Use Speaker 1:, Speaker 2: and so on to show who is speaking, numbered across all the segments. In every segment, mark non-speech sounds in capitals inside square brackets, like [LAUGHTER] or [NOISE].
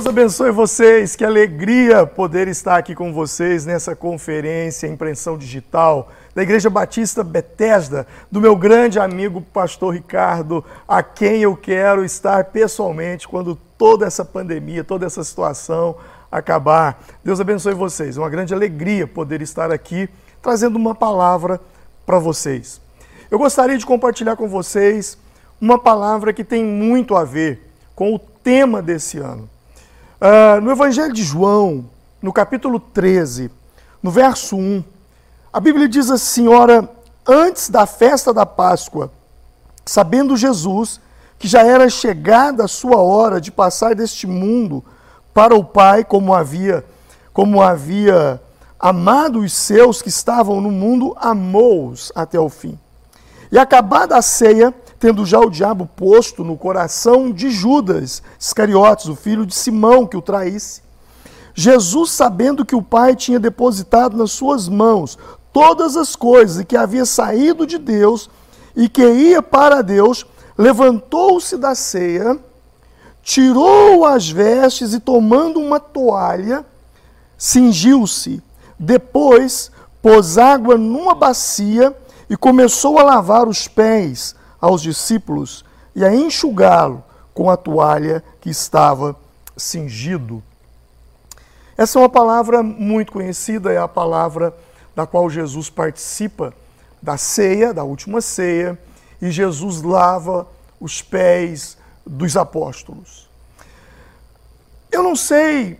Speaker 1: Deus abençoe vocês. Que alegria poder estar aqui com vocês nessa conferência Impressão Digital da Igreja Batista Betesda, do meu grande amigo pastor Ricardo, a quem eu quero estar pessoalmente quando toda essa pandemia, toda essa situação acabar. Deus abençoe vocês. Uma grande alegria poder estar aqui trazendo uma palavra para vocês. Eu gostaria de compartilhar com vocês uma palavra que tem muito a ver com o tema desse ano. Uh, no Evangelho de João, no capítulo 13, no verso 1, a Bíblia diz assim: Ora, antes da festa da Páscoa, sabendo Jesus que já era chegada a sua hora de passar deste mundo para o Pai, como havia, como havia amado os seus que estavam no mundo, amou-os até o fim. E acabada a ceia, tendo já o diabo posto no coração de Judas Iscariotes, o filho de Simão, que o traísse, Jesus, sabendo que o Pai tinha depositado nas suas mãos todas as coisas e que havia saído de Deus e que ia para Deus, levantou-se da ceia, tirou as vestes e, tomando uma toalha, cingiu-se. Depois, pôs água numa bacia e começou a lavar os pés aos discípulos e a enxugá-lo com a toalha que estava cingido. Essa é uma palavra muito conhecida, é a palavra da qual Jesus participa da ceia, da última ceia, e Jesus lava os pés dos apóstolos. Eu não sei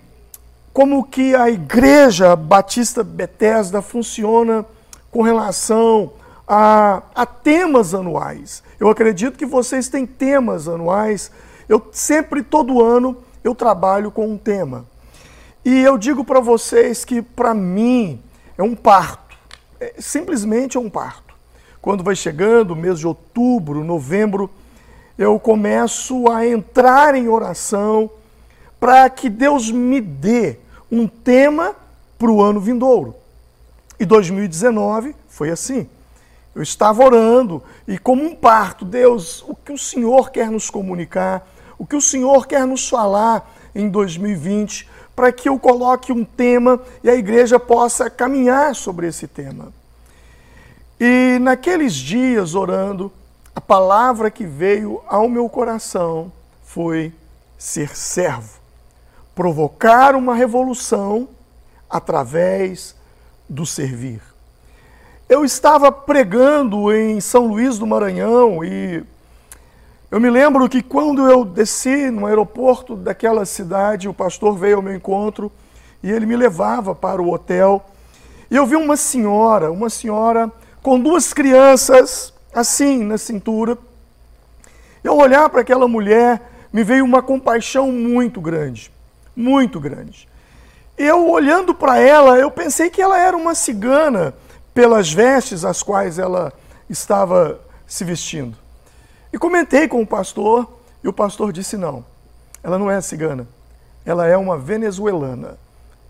Speaker 1: como que a igreja Batista Betesda funciona com relação a, a temas anuais. Eu acredito que vocês têm temas anuais. Eu sempre, todo ano, eu trabalho com um tema. E eu digo para vocês que, para mim, é um parto. É, simplesmente é um parto. Quando vai chegando o mês de outubro, novembro, eu começo a entrar em oração para que Deus me dê um tema para o ano vindouro. E 2019 foi assim. Eu estava orando e, como um parto, Deus, o que o Senhor quer nos comunicar, o que o Senhor quer nos falar em 2020, para que eu coloque um tema e a igreja possa caminhar sobre esse tema. E naqueles dias, orando, a palavra que veio ao meu coração foi ser servo, provocar uma revolução através do servir. Eu estava pregando em São Luís do Maranhão e eu me lembro que quando eu desci no aeroporto daquela cidade, o pastor veio ao meu encontro e ele me levava para o hotel. E eu vi uma senhora, uma senhora com duas crianças assim na cintura. Eu olhar para aquela mulher, me veio uma compaixão muito grande, muito grande. Eu olhando para ela, eu pensei que ela era uma cigana pelas vestes as quais ela estava se vestindo. E comentei com o pastor, e o pastor disse: não, ela não é cigana, ela é uma venezuelana.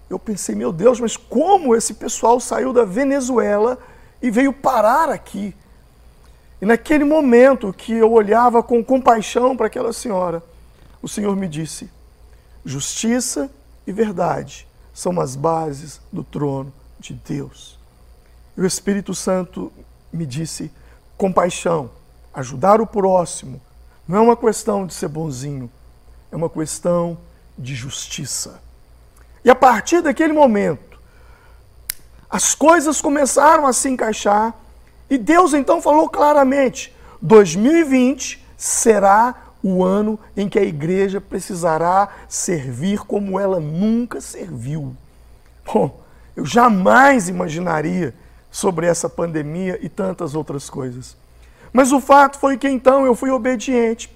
Speaker 1: Eu pensei, meu Deus, mas como esse pessoal saiu da Venezuela e veio parar aqui? E naquele momento que eu olhava com compaixão para aquela senhora, o Senhor me disse: justiça e verdade são as bases do trono de Deus. E o Espírito Santo me disse: compaixão, ajudar o próximo, não é uma questão de ser bonzinho, é uma questão de justiça. E a partir daquele momento, as coisas começaram a se encaixar e Deus então falou claramente: 2020 será o ano em que a igreja precisará servir como ela nunca serviu. Bom, eu jamais imaginaria sobre essa pandemia e tantas outras coisas. Mas o fato foi que então eu fui obediente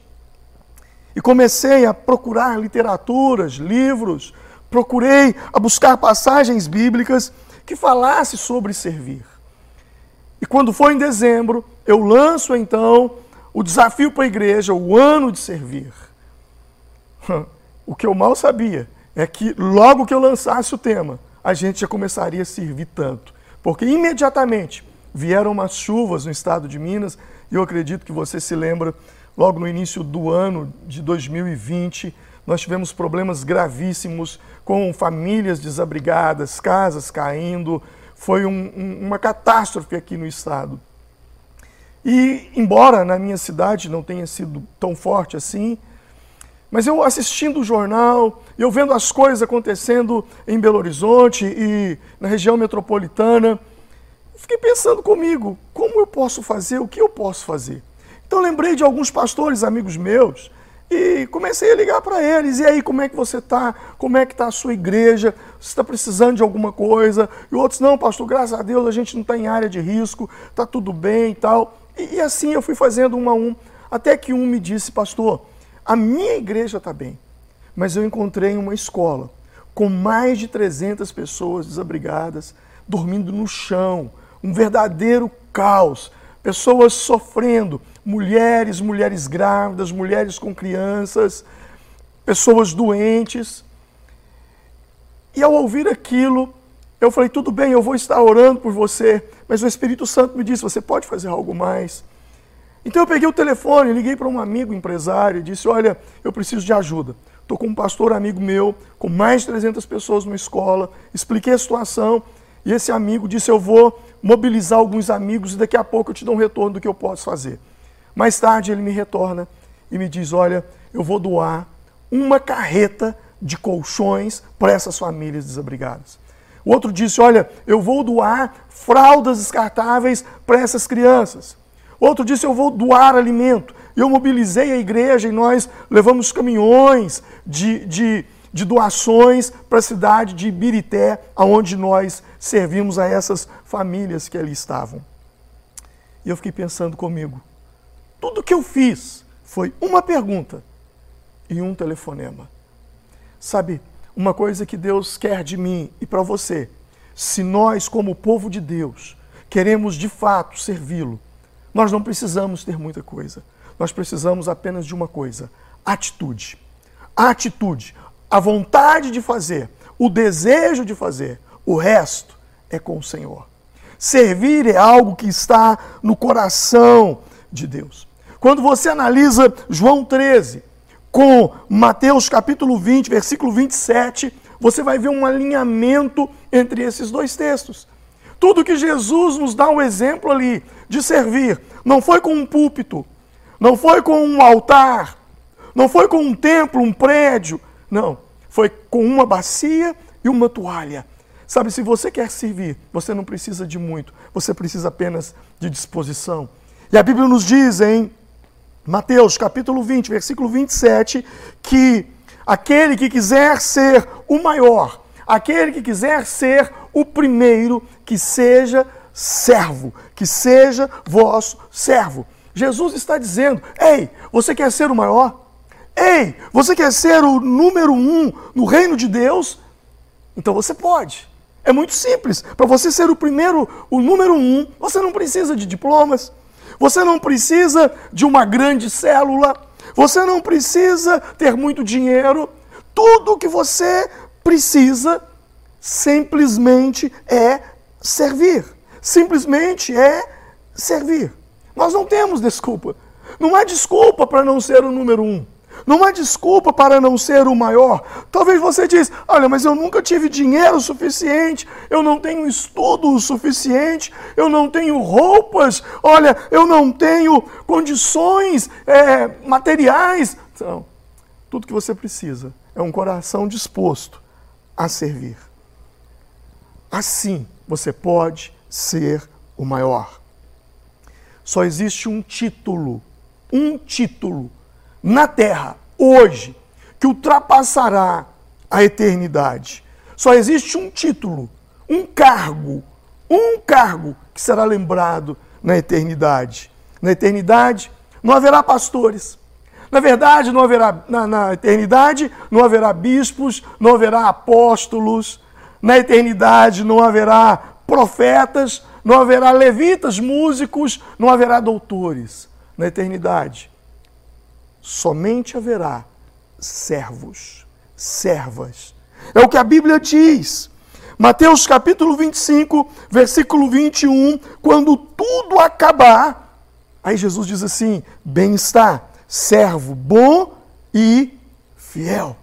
Speaker 1: e comecei a procurar literaturas, livros, procurei a buscar passagens bíblicas que falassem sobre servir. E quando foi em dezembro, eu lanço então o desafio para a igreja, o ano de servir. [LAUGHS] O que eu mal sabia é que logo que eu lançasse o tema, a gente já começaria a servir tanto. Porque imediatamente vieram umas chuvas no estado de Minas, e eu acredito que você se lembra, logo no início do ano de 2020, nós tivemos problemas gravíssimos com famílias desabrigadas, casas caindo. Foi um, um, uma catástrofe aqui no estado. E, embora na minha cidade não tenha sido tão forte assim, mas eu assistindo o jornal, eu vendo as coisas acontecendo em Belo Horizonte e na região metropolitana, fiquei pensando comigo, como eu posso fazer, o que eu posso fazer? Então lembrei de alguns pastores amigos meus e comecei a ligar para eles. E aí, como é que você está? Como é que está a sua igreja? Você está precisando de alguma coisa? E outros, não, pastor, graças a Deus a gente não está em área de risco, está tudo bem e tal. E, e assim eu fui fazendo um a um, até que um me disse, pastor, a minha igreja está bem, mas eu encontrei uma escola com mais de 300 pessoas desabrigadas, dormindo no chão, um verdadeiro caos, pessoas sofrendo, mulheres, mulheres grávidas, mulheres com crianças, pessoas doentes. E ao ouvir aquilo, eu falei: tudo bem, eu vou estar orando por você, mas o Espírito Santo me disse: você pode fazer algo mais. Então eu peguei o telefone, liguei para um amigo empresário e disse: Olha, eu preciso de ajuda. Estou com um pastor amigo meu, com mais de 300 pessoas numa escola, expliquei a situação e esse amigo disse: Eu vou mobilizar alguns amigos e daqui a pouco eu te dou um retorno do que eu posso fazer. Mais tarde ele me retorna e me diz: Olha, eu vou doar uma carreta de colchões para essas famílias desabrigadas. O outro disse: Olha, eu vou doar fraldas descartáveis para essas crianças. Outro disse: Eu vou doar alimento. Eu mobilizei a igreja e nós levamos caminhões de, de, de doações para a cidade de Ibirité, aonde nós servimos a essas famílias que ali estavam. E eu fiquei pensando comigo: tudo que eu fiz foi uma pergunta e um telefonema. Sabe, uma coisa que Deus quer de mim e para você, se nós, como povo de Deus, queremos de fato servi-lo, nós não precisamos ter muita coisa. Nós precisamos apenas de uma coisa: atitude. A atitude, a vontade de fazer, o desejo de fazer. O resto é com o Senhor. Servir é algo que está no coração de Deus. Quando você analisa João 13 com Mateus capítulo 20, versículo 27, você vai ver um alinhamento entre esses dois textos. Tudo que Jesus nos dá um exemplo ali de servir, não foi com um púlpito, não foi com um altar, não foi com um templo, um prédio, não, foi com uma bacia e uma toalha. Sabe, se você quer servir, você não precisa de muito, você precisa apenas de disposição. E a Bíblia nos diz em Mateus capítulo 20, versículo 27, que aquele que quiser ser o maior, aquele que quiser ser o primeiro, que seja servo, que seja vosso servo. Jesus está dizendo: Ei, você quer ser o maior? Ei, você quer ser o número um no reino de Deus? Então você pode. É muito simples. Para você ser o primeiro, o número um, você não precisa de diplomas. Você não precisa de uma grande célula, você não precisa ter muito dinheiro. Tudo o que você precisa simplesmente é servir. Simplesmente é servir. Nós não temos desculpa. Não há desculpa para não ser o número um. Não há desculpa para não ser o maior. Talvez você diz: "Olha, mas eu nunca tive dinheiro suficiente, eu não tenho estudo suficiente, eu não tenho roupas, olha, eu não tenho condições é, materiais". Tudo que você precisa é um coração disposto a servir. Assim, você pode ser o maior. Só existe um título, um título na terra, hoje, que ultrapassará a eternidade. Só existe um título, um cargo, um cargo que será lembrado na eternidade. Na eternidade não haverá pastores. Na verdade, não haverá na, na eternidade não haverá bispos, não haverá apóstolos. Na eternidade não haverá profetas, não haverá levitas, músicos, não haverá doutores. Na eternidade somente haverá servos, servas. É o que a Bíblia diz. Mateus capítulo 25, versículo 21, quando tudo acabar, aí Jesus diz assim: bem está, servo bom e fiel.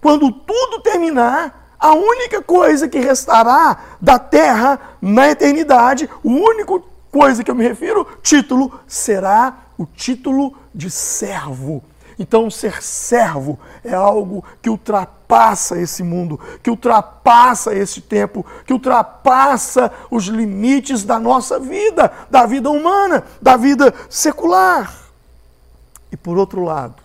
Speaker 1: quando tudo terminar, a única coisa que restará da terra na eternidade, o único coisa que eu me refiro, título, será o título de servo. Então, ser servo é algo que ultrapassa esse mundo, que ultrapassa esse tempo, que ultrapassa os limites da nossa vida, da vida humana, da vida secular. E por outro lado,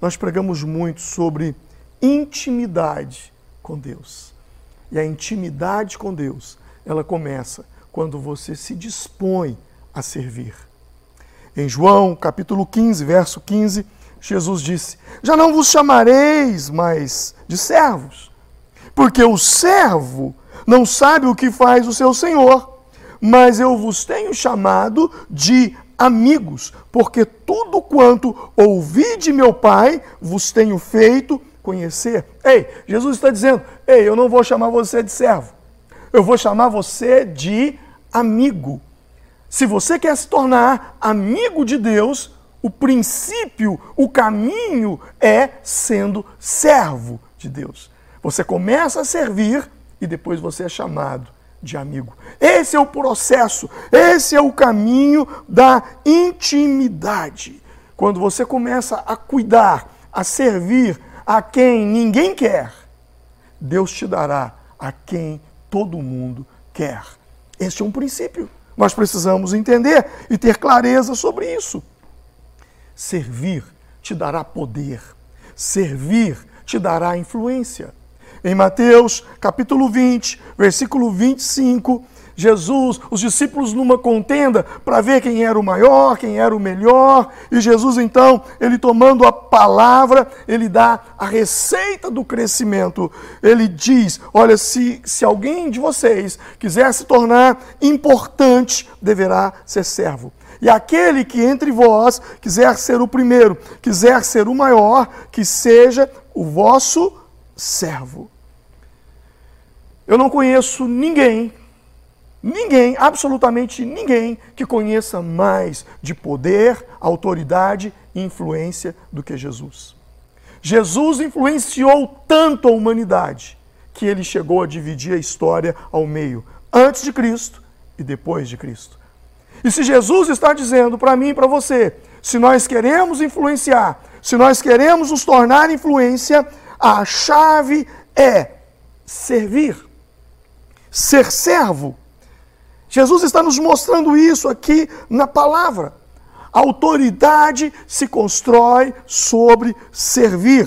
Speaker 1: nós pregamos muito sobre intimidade com Deus. E a intimidade com Deus, ela começa quando você se dispõe a servir. Em João, capítulo 15, verso 15, Jesus disse: Já não vos chamareis mais de servos, porque o servo não sabe o que faz o seu senhor, mas eu vos tenho chamado de amigos, porque tudo quanto ouvi de meu Pai vos tenho feito conhecer. Ei, Jesus está dizendo: Ei, eu não vou chamar você de servo, eu vou chamar você de amigo. Se você quer se tornar amigo de Deus, o princípio, o caminho é sendo servo de Deus. Você começa a servir e depois você é chamado de amigo. Esse é o processo, esse é o caminho da intimidade. Quando você começa a cuidar, a servir a quem ninguém quer, Deus te dará a quem todo mundo quer. Este é um princípio. Nós precisamos entender e ter clareza sobre isso. Servir te dará poder. Servir te dará influência. Em Mateus, capítulo 20, versículo 25, Jesus, os discípulos numa contenda para ver quem era o maior, quem era o melhor, e Jesus então, ele tomando a palavra, ele dá a receita do crescimento. Ele diz: Olha, se, se alguém de vocês quiser se tornar importante, deverá ser servo. E aquele que entre vós quiser ser o primeiro, quiser ser o maior, que seja o vosso servo. Eu não conheço ninguém Ninguém, absolutamente ninguém, que conheça mais de poder, autoridade e influência do que Jesus. Jesus influenciou tanto a humanidade que ele chegou a dividir a história ao meio, antes de Cristo e depois de Cristo. E se Jesus está dizendo para mim e para você, se nós queremos influenciar, se nós queremos nos tornar influência, a chave é servir, ser servo Jesus está nos mostrando isso aqui na palavra. Autoridade se constrói sobre servir.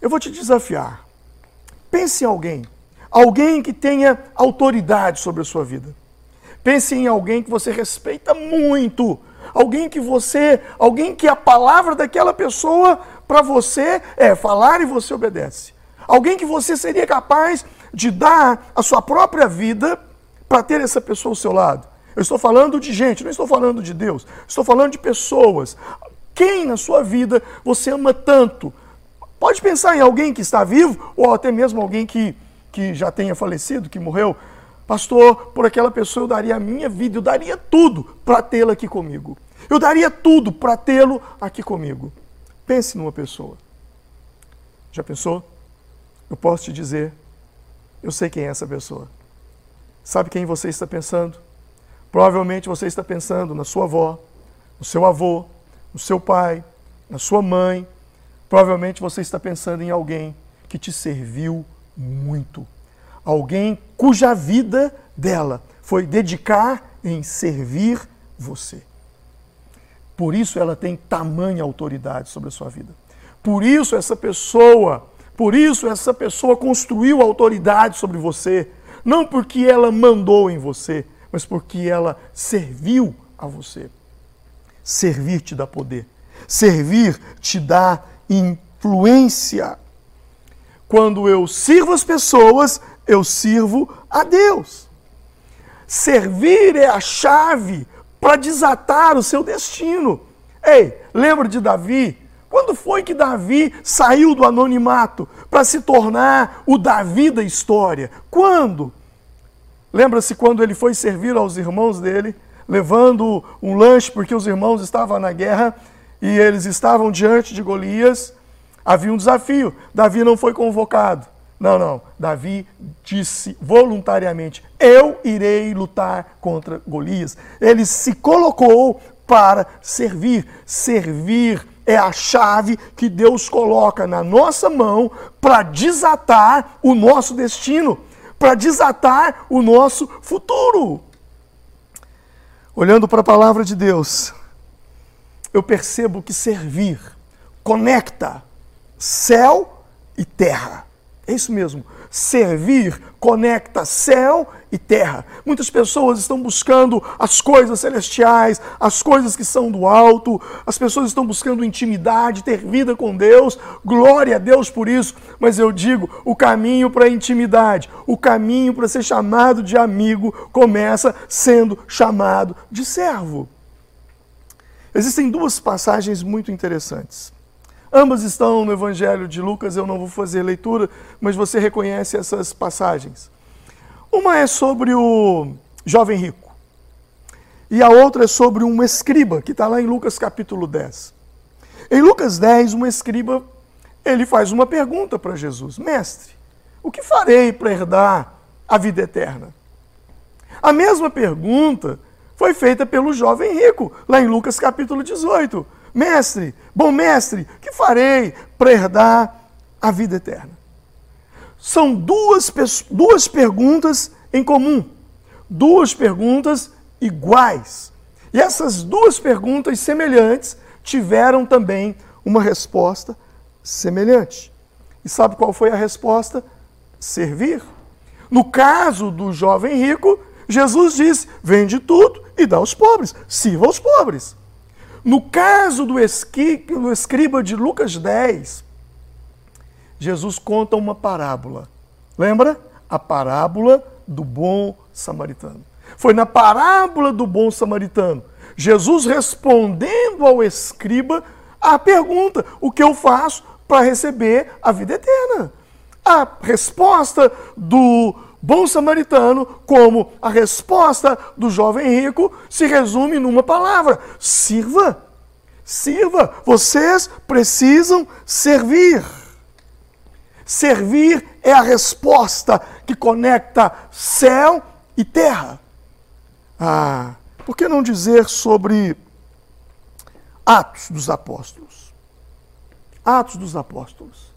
Speaker 1: Eu vou te desafiar. Pense em alguém, alguém que tenha autoridade sobre a sua vida. Pense em alguém que você respeita muito, alguém que você, alguém que a palavra daquela pessoa para você é falar e você obedece. Alguém que você seria capaz de dar a sua própria vida para ter essa pessoa ao seu lado. Eu estou falando de gente, não estou falando de Deus. Estou falando de pessoas. Quem na sua vida você ama tanto? Pode pensar em alguém que está vivo ou até mesmo alguém que, que já tenha falecido, que morreu. Pastor, por aquela pessoa eu daria a minha vida, eu daria tudo para tê-la aqui comigo. Eu daria tudo para tê-lo aqui comigo. Pense numa pessoa. Já pensou? Eu posso te dizer eu sei quem é essa pessoa. Sabe quem você está pensando? Provavelmente você está pensando na sua avó, no seu avô, no seu pai, na sua mãe. Provavelmente você está pensando em alguém que te serviu muito. Alguém cuja vida dela foi dedicar em servir você. Por isso ela tem tamanha autoridade sobre a sua vida. Por isso essa pessoa por isso, essa pessoa construiu autoridade sobre você, não porque ela mandou em você, mas porque ela serviu a você. Servir te dá poder, servir te dá influência. Quando eu sirvo as pessoas, eu sirvo a Deus. Servir é a chave para desatar o seu destino. Ei, lembra de Davi? Quando foi que Davi saiu do anonimato para se tornar o Davi da história? Quando? Lembra-se quando ele foi servir aos irmãos dele, levando um lanche porque os irmãos estavam na guerra e eles estavam diante de Golias. Havia um desafio. Davi não foi convocado. Não, não. Davi disse voluntariamente: Eu irei lutar contra Golias. Ele se colocou para servir. Servir é a chave que Deus coloca na nossa mão para desatar o nosso destino, para desatar o nosso futuro. Olhando para a palavra de Deus, eu percebo que servir conecta céu e terra. É isso mesmo. Servir conecta céu e terra. Muitas pessoas estão buscando as coisas celestiais, as coisas que são do alto, as pessoas estão buscando intimidade, ter vida com Deus. Glória a Deus por isso. Mas eu digo: o caminho para a intimidade, o caminho para ser chamado de amigo, começa sendo chamado de servo. Existem duas passagens muito interessantes. Ambas estão no Evangelho de Lucas, eu não vou fazer leitura, mas você reconhece essas passagens. Uma é sobre o jovem rico, e a outra é sobre um escriba, que está lá em Lucas capítulo 10. Em Lucas 10, um escriba, ele faz uma pergunta para Jesus: Mestre, o que farei para herdar a vida eterna? A mesma pergunta foi feita pelo jovem rico, lá em Lucas capítulo 18. Mestre, bom mestre, que farei para herdar a vida eterna? São duas, duas perguntas em comum, duas perguntas iguais. E essas duas perguntas semelhantes tiveram também uma resposta semelhante. E sabe qual foi a resposta? Servir. No caso do jovem rico, Jesus disse: vende tudo e dá aos pobres, sirva aos pobres. No caso do, do escriba de Lucas 10, Jesus conta uma parábola. Lembra? A parábola do bom samaritano. Foi na parábola do bom samaritano, Jesus respondendo ao escriba a pergunta: o que eu faço para receber a vida eterna? A resposta do bom samaritano, como a resposta do jovem rico, se resume numa palavra: sirva. Sirva. Vocês precisam servir. Servir é a resposta que conecta céu e terra. Ah, por que não dizer sobre Atos dos Apóstolos? Atos dos Apóstolos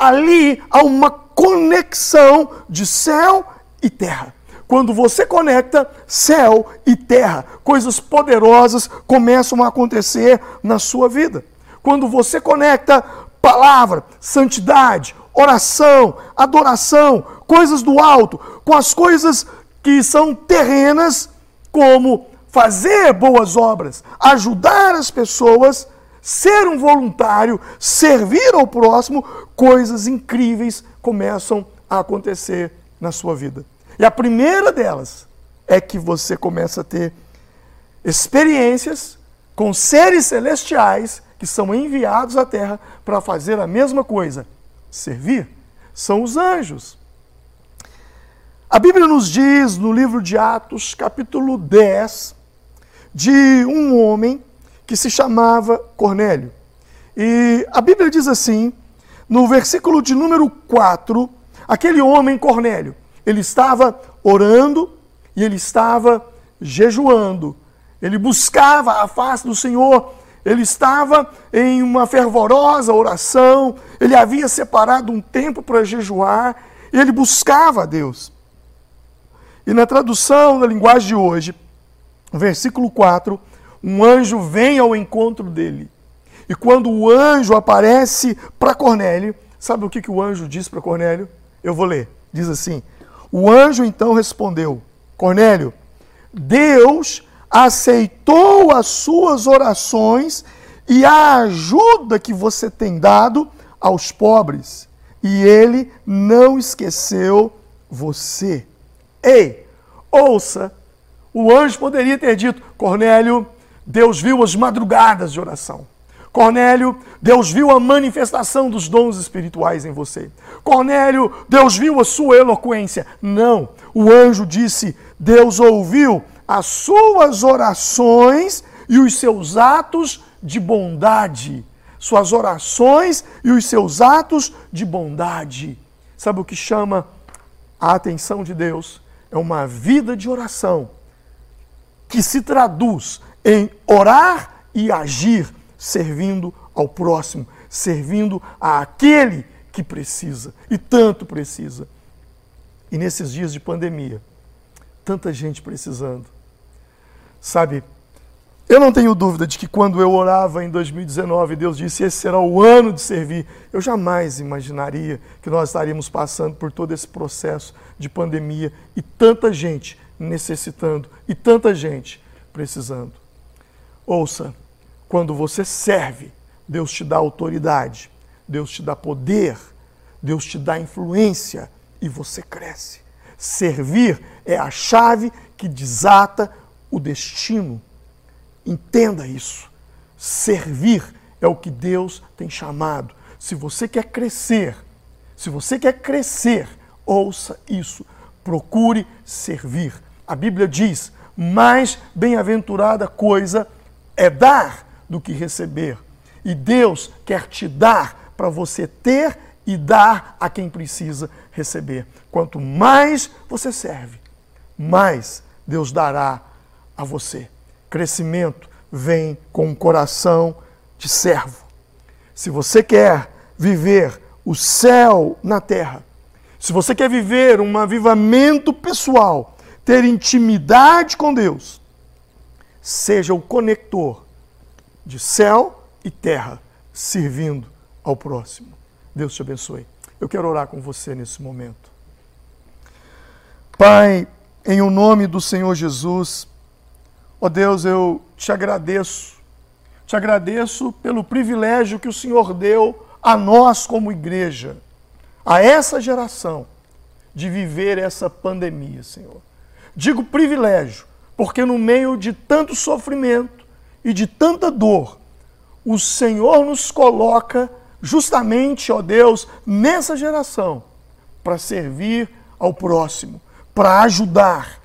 Speaker 1: ali há uma conexão de céu e terra. Quando você conecta céu e terra, coisas poderosas começam a acontecer na sua vida. Quando você conecta palavra, santidade, oração, adoração, coisas do alto, com as coisas que são terrenas, como fazer boas obras, ajudar as pessoas, ser um voluntário, servir ao próximo, coisas incríveis começam a acontecer na sua vida. E a primeira delas é que você começa a ter experiências com seres celestiais que são enviados à terra para fazer a mesma coisa, servir. São os anjos. A Bíblia nos diz no livro de Atos, capítulo 10, de um homem que se chamava Cornélio. E a Bíblia diz assim, no versículo de número 4, aquele homem Cornélio, ele estava orando e ele estava jejuando. Ele buscava a face do Senhor, ele estava em uma fervorosa oração, ele havia separado um tempo para jejuar e ele buscava a Deus. E na tradução da linguagem de hoje, versículo 4, um anjo vem ao encontro dele. E quando o anjo aparece para Cornélio, sabe o que, que o anjo diz para Cornélio? Eu vou ler. Diz assim: O anjo então respondeu: Cornélio, Deus aceitou as suas orações e a ajuda que você tem dado aos pobres, e ele não esqueceu você. Ei, ouça, o anjo poderia ter dito: Cornélio, Deus viu as madrugadas de oração. Cornélio, Deus viu a manifestação dos dons espirituais em você. Cornélio, Deus viu a sua eloquência. Não. O anjo disse: Deus ouviu as suas orações e os seus atos de bondade. suas orações e os seus atos de bondade. Sabe o que chama a atenção de Deus? É uma vida de oração que se traduz em orar e agir servindo ao próximo, servindo àquele que precisa e tanto precisa. E nesses dias de pandemia, tanta gente precisando. Sabe, eu não tenho dúvida de que quando eu orava em 2019, Deus disse: esse será o ano de servir. Eu jamais imaginaria que nós estaríamos passando por todo esse processo de pandemia e tanta gente necessitando e tanta gente precisando. Ouça, quando você serve, Deus te dá autoridade, Deus te dá poder, Deus te dá influência e você cresce. Servir é a chave que desata o destino Entenda isso. Servir é o que Deus tem chamado. Se você quer crescer, se você quer crescer, ouça isso. Procure servir. A Bíblia diz: mais bem-aventurada coisa é dar do que receber. E Deus quer te dar para você ter e dar a quem precisa receber. Quanto mais você serve, mais Deus dará a você. Crescimento vem com um coração de servo. Se você quer viver o céu na terra, se você quer viver um avivamento pessoal, ter intimidade com Deus, seja o conector de céu e terra, servindo ao próximo. Deus te abençoe. Eu quero orar com você nesse momento. Pai, em o nome do Senhor Jesus, Ó oh Deus, eu te agradeço. Te agradeço pelo privilégio que o Senhor deu a nós como igreja, a essa geração, de viver essa pandemia, Senhor. Digo privilégio, porque no meio de tanto sofrimento e de tanta dor, o Senhor nos coloca justamente, ó Deus, nessa geração, para servir ao próximo, para ajudar,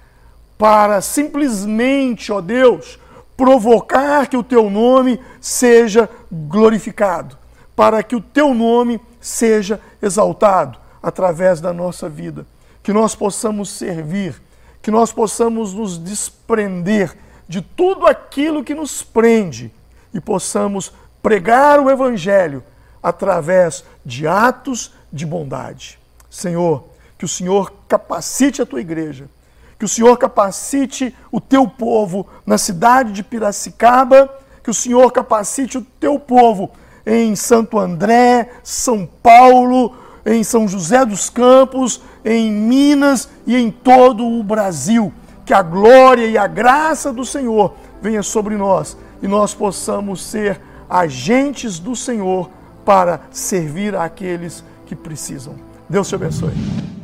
Speaker 1: para simplesmente, ó Deus, provocar que o teu nome seja glorificado, para que o teu nome seja exaltado através da nossa vida, que nós possamos servir, que nós possamos nos desprender de tudo aquilo que nos prende e possamos pregar o evangelho através de atos de bondade. Senhor, que o Senhor capacite a tua igreja que o Senhor capacite o teu povo na cidade de Piracicaba, que o Senhor capacite o teu povo em Santo André, São Paulo, em São José dos Campos, em Minas e em todo o Brasil. Que a glória e a graça do Senhor venha sobre nós e nós possamos ser agentes do Senhor para servir àqueles que precisam. Deus te abençoe.